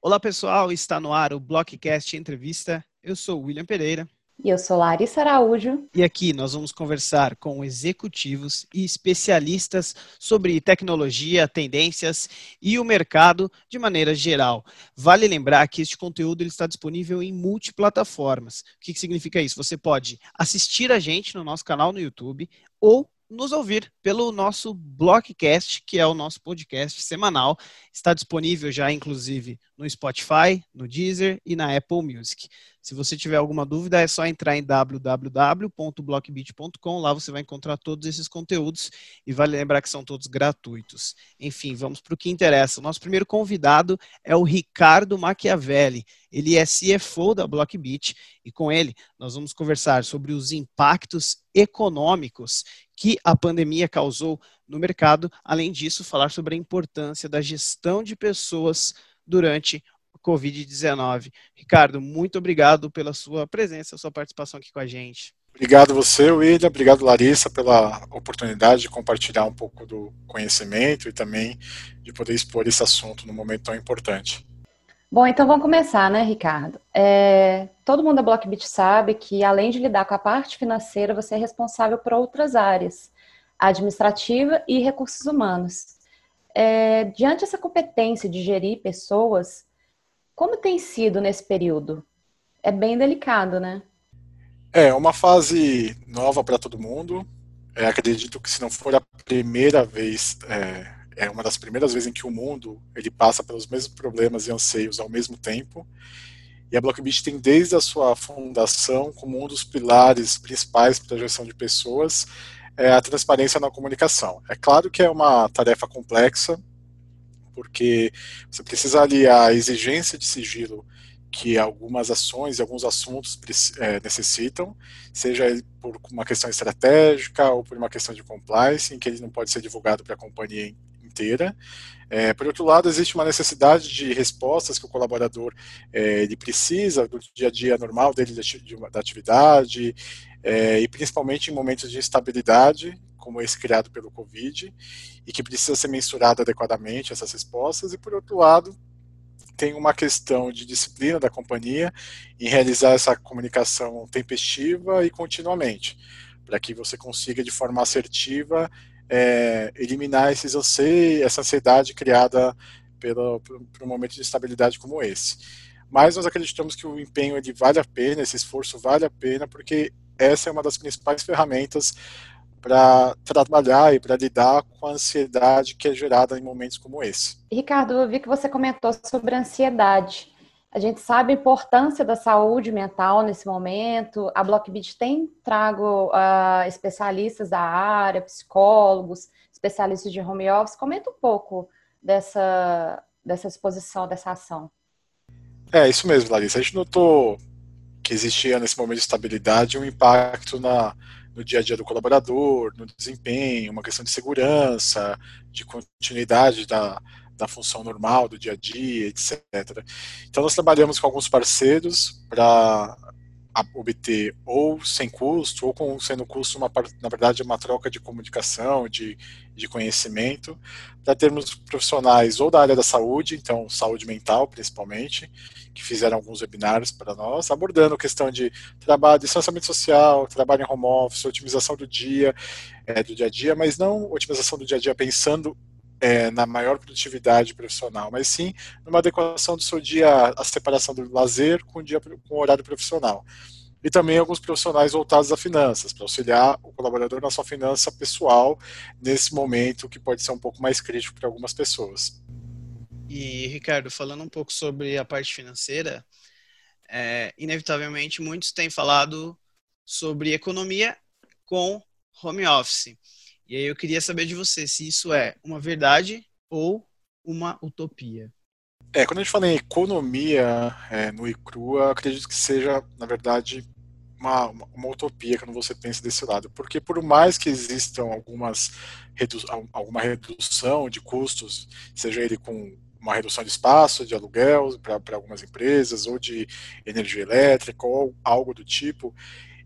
Olá pessoal, está no ar o Blockcast Entrevista. Eu sou o William Pereira. E eu sou Larissa Araújo. E aqui nós vamos conversar com executivos e especialistas sobre tecnologia, tendências e o mercado de maneira geral. Vale lembrar que este conteúdo ele está disponível em multiplataformas. O que, que significa isso? Você pode assistir a gente no nosso canal no YouTube ou nos ouvir pelo nosso Blockcast, que é o nosso podcast semanal. Está disponível já, inclusive, no Spotify, no Deezer e na Apple Music. Se você tiver alguma dúvida, é só entrar em www.blockbeat.com. Lá você vai encontrar todos esses conteúdos e vale lembrar que são todos gratuitos. Enfim, vamos para o que interessa. O nosso primeiro convidado é o Ricardo Machiavelli. Ele é CFO da Blockbeat e com ele nós vamos conversar sobre os impactos econômicos que a pandemia causou no mercado. Além disso, falar sobre a importância da gestão de pessoas durante Covid-19. Ricardo, muito obrigado pela sua presença, sua participação aqui com a gente. Obrigado você, William. Obrigado, Larissa, pela oportunidade de compartilhar um pouco do conhecimento e também de poder expor esse assunto num momento tão importante. Bom, então vamos começar, né, Ricardo? É, todo mundo da Blockbit sabe que, além de lidar com a parte financeira, você é responsável por outras áreas, administrativa e recursos humanos. É, diante dessa competência de gerir pessoas, como tem sido nesse período? É bem delicado, né? É uma fase nova para todo mundo. É, acredito que se não for a primeira vez, é, é, uma das primeiras vezes em que o mundo ele passa pelos mesmos problemas e anseios ao mesmo tempo. E a Blockbit tem desde a sua fundação como um dos pilares principais para a gestão de pessoas é a transparência na comunicação. É claro que é uma tarefa complexa, porque você precisa aliar a exigência de sigilo que algumas ações e alguns assuntos é, necessitam, seja por uma questão estratégica ou por uma questão de compliance, em que ele não pode ser divulgado para a companhia inteira. É, por outro lado, existe uma necessidade de respostas que o colaborador é, ele precisa do dia a dia normal dele da atividade, é, e principalmente em momentos de instabilidade, como esse criado pelo Covid, e que precisa ser mensurado adequadamente essas respostas, e por outro lado, tem uma questão de disciplina da companhia em realizar essa comunicação tempestiva e continuamente, para que você consiga de forma assertiva é, eliminar esses anseios, essa ansiedade criada pelo, por, por um momento de estabilidade como esse. Mas nós acreditamos que o empenho ele vale a pena, esse esforço vale a pena, porque essa é uma das principais ferramentas para trabalhar e para lidar com a ansiedade que é gerada em momentos como esse. Ricardo, eu vi que você comentou sobre ansiedade. A gente sabe a importância da saúde mental nesse momento. A Blockbit tem trago uh, especialistas da área, psicólogos, especialistas de home office. Comenta um pouco dessa, dessa exposição, dessa ação. É, isso mesmo, Larissa. A gente notou que existia nesse momento de estabilidade um impacto na, no dia a dia do colaborador, no desempenho, uma questão de segurança, de continuidade da, da função normal do dia a dia, etc. Então nós trabalhamos com alguns parceiros para obter ou sem custo ou com sendo custo uma na verdade uma troca de comunicação de, de conhecimento para termos profissionais ou da área da saúde então saúde mental principalmente que fizeram alguns webinários para nós abordando questão de trabalho distanciamento social trabalho em home office otimização do dia é, do dia a dia mas não otimização do dia a dia pensando é, na maior produtividade profissional, mas sim numa adequação do seu dia, a separação do lazer com o, dia, com o horário profissional. E também alguns profissionais voltados a finanças, para auxiliar o colaborador na sua finança pessoal nesse momento que pode ser um pouco mais crítico para algumas pessoas. E, Ricardo, falando um pouco sobre a parte financeira, é, inevitavelmente muitos têm falado sobre economia com home office. E aí eu queria saber de você se isso é uma verdade ou uma utopia. É, quando a gente fala em economia é, no ICRU, acredito que seja, na verdade, uma, uma, utopia quando você pensa desse lado. Porque por mais que existam algumas redu alguma redução de custos, seja ele com uma redução de espaço, de aluguel para algumas empresas, ou de energia elétrica, ou algo do tipo,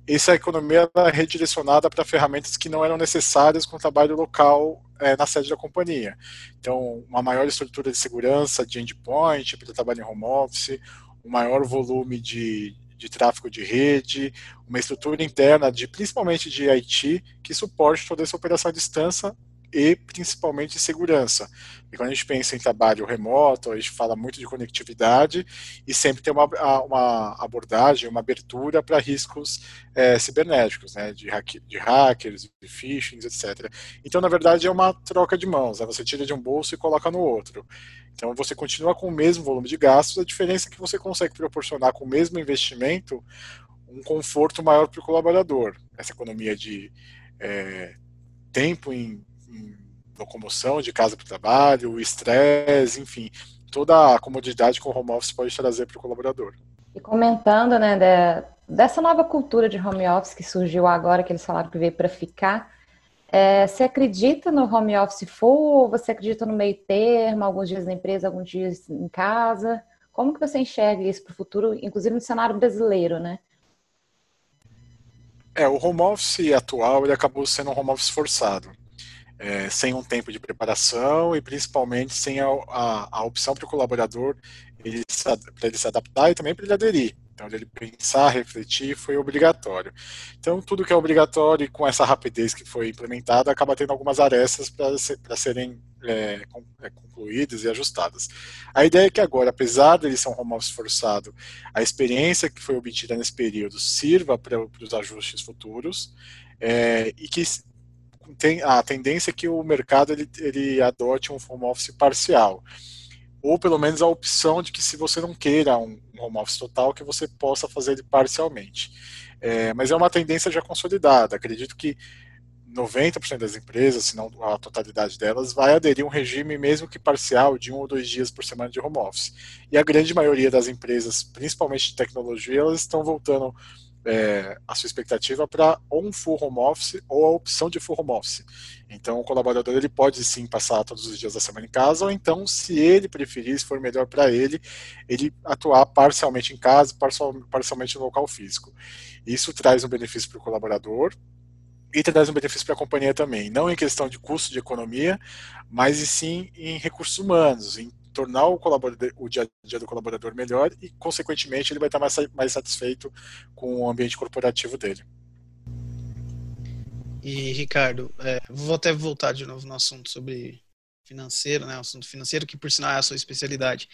essa economia é redirecionada para ferramentas que não eram necessárias com o trabalho local é, na sede da companhia. Então, uma maior estrutura de segurança de endpoint para trabalho em home office, um maior volume de, de tráfego de rede, uma estrutura interna de principalmente de IT que suporte toda essa operação à distância e principalmente segurança. E quando a gente pensa em trabalho remoto, a gente fala muito de conectividade e sempre tem uma, uma abordagem, uma abertura para riscos é, cibernéticos, né, de, hack, de hackers, de phishing, etc. Então, na verdade, é uma troca de mãos. Né, você tira de um bolso e coloca no outro. Então, você continua com o mesmo volume de gastos, a diferença é que você consegue proporcionar com o mesmo investimento um conforto maior para o colaborador. Essa economia de é, tempo em locomoção de casa para o trabalho, o estresse, enfim, toda a comodidade que o home office pode trazer para o colaborador. E comentando, né, de, dessa nova cultura de home office que surgiu agora, que eles falaram que veio para ficar, é, você acredita no home office full? Você acredita no meio termo, alguns dias na empresa, alguns dias em casa? Como que você enxerga isso para o futuro, inclusive no cenário brasileiro, né? É, o home office atual ele acabou sendo um home office forçado é, sem um tempo de preparação e principalmente sem a, a, a opção para o colaborador ele para ele se adaptar e também para ele aderir. Então, ele pensar, refletir, foi obrigatório. Então, tudo que é obrigatório e com essa rapidez que foi implementada, acaba tendo algumas arestas para ser, serem é, é, concluídas e ajustadas. A ideia é que agora, apesar de ele ser um home office forçado, a experiência que foi obtida nesse período sirva para, os ajustes futuros é, e que tem a tendência é que o mercado ele, ele adote um home office parcial ou pelo menos a opção de que se você não queira um, home office total, que você possa fazer ele parcialmente. É, mas é uma tendência já consolidada. Acredito que 90% das empresas, se não a totalidade delas, vai aderir a um regime, mesmo que parcial, de um ou dois dias por semana de home office. E a grande maioria das empresas, principalmente de tecnologia, elas estão voltando é, a sua expectativa para ou um full home office ou a opção de full home office. Então, o colaborador ele pode sim passar todos os dias da semana em casa, ou então, se ele preferir, se for melhor para ele, ele atuar parcialmente em casa, parcialmente no local físico. Isso traz um benefício para o colaborador, e traz um benefício para a companhia também, não em questão de custo de economia, mas sim em recursos humanos, em tornar o, colaborador, o dia a dia do colaborador melhor e, consequentemente, ele vai estar mais, mais satisfeito com o ambiente corporativo dele. E, Ricardo, é, vou até voltar de novo no assunto sobre financeiro, né, o assunto financeiro, que por sinal é a sua especialidade.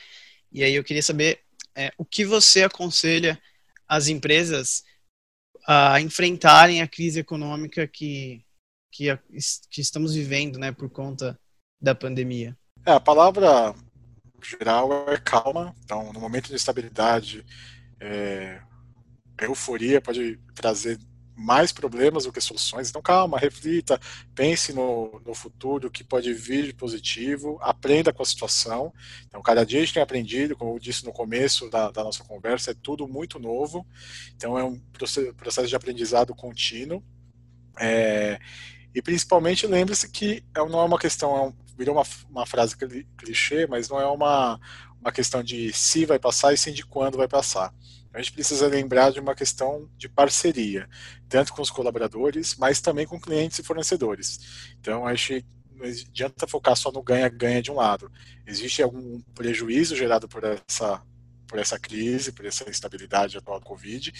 E aí eu queria saber é, o que você aconselha as empresas a enfrentarem a crise econômica que, que, que estamos vivendo né, por conta da pandemia. É, a palavra geral é calma. Então, no momento de estabilidade, é, a euforia pode trazer mais problemas do que soluções. Então, calma, reflita, pense no, no futuro, o que pode vir de positivo, aprenda com a situação. Então, cada dia a gente tem aprendido, como eu disse no começo da, da nossa conversa, é tudo muito novo. Então, é um processo de aprendizado contínuo. É, e principalmente lembre-se que é, não é uma questão, é virou uma, uma frase clichê, mas não é uma, uma questão de se vai passar e sim de quando vai passar. A gente precisa lembrar de uma questão de parceria, tanto com os colaboradores, mas também com clientes e fornecedores. Então, a gente não adianta focar só no ganha-ganha de um lado. Existe algum prejuízo gerado por essa, por essa crise, por essa instabilidade atual do Covid,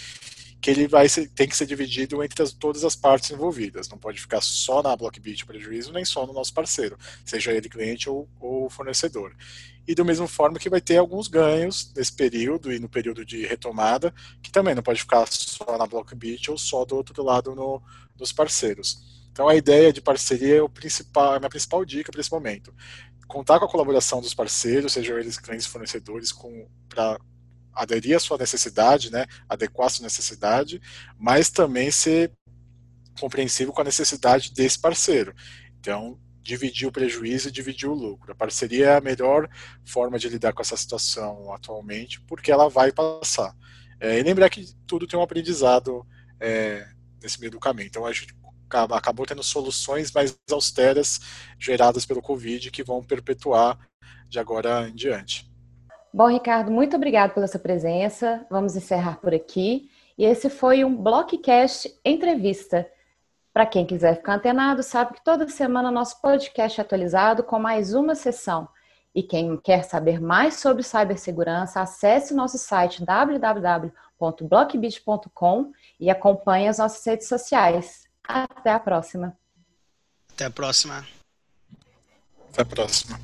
que ele vai ser, tem que ser dividido entre as, todas as partes envolvidas. Não pode ficar só na Blockbit o prejuízo, nem só no nosso parceiro, seja ele cliente ou, ou fornecedor. E do mesmo forma que vai ter alguns ganhos nesse período e no período de retomada, que também não pode ficar só na Blockbit ou só do outro lado no, nos parceiros. Então a ideia de parceria é, o principal, é a minha principal dica para esse momento. Contar com a colaboração dos parceiros, sejam eles clientes fornecedores, para aderir à sua necessidade, né, adequar à sua necessidade, mas também ser compreensível com a necessidade desse parceiro. Então, dividir o prejuízo e dividir o lucro. A parceria é a melhor forma de lidar com essa situação atualmente, porque ela vai passar. É, e lembrar que tudo tem um aprendizado é, nesse meio do caminho. Então, a gente acabou tendo soluções mais austeras geradas pelo Covid que vão perpetuar de agora em diante. Bom, Ricardo, muito obrigado pela sua presença. Vamos encerrar por aqui. E esse foi um Blockcast Entrevista. Para quem quiser ficar antenado, sabe que toda semana nosso podcast é atualizado com mais uma sessão. E quem quer saber mais sobre cibersegurança, acesse nosso site www.blockbit.com e acompanhe as nossas redes sociais. Até a próxima. Até a próxima. Até a próxima.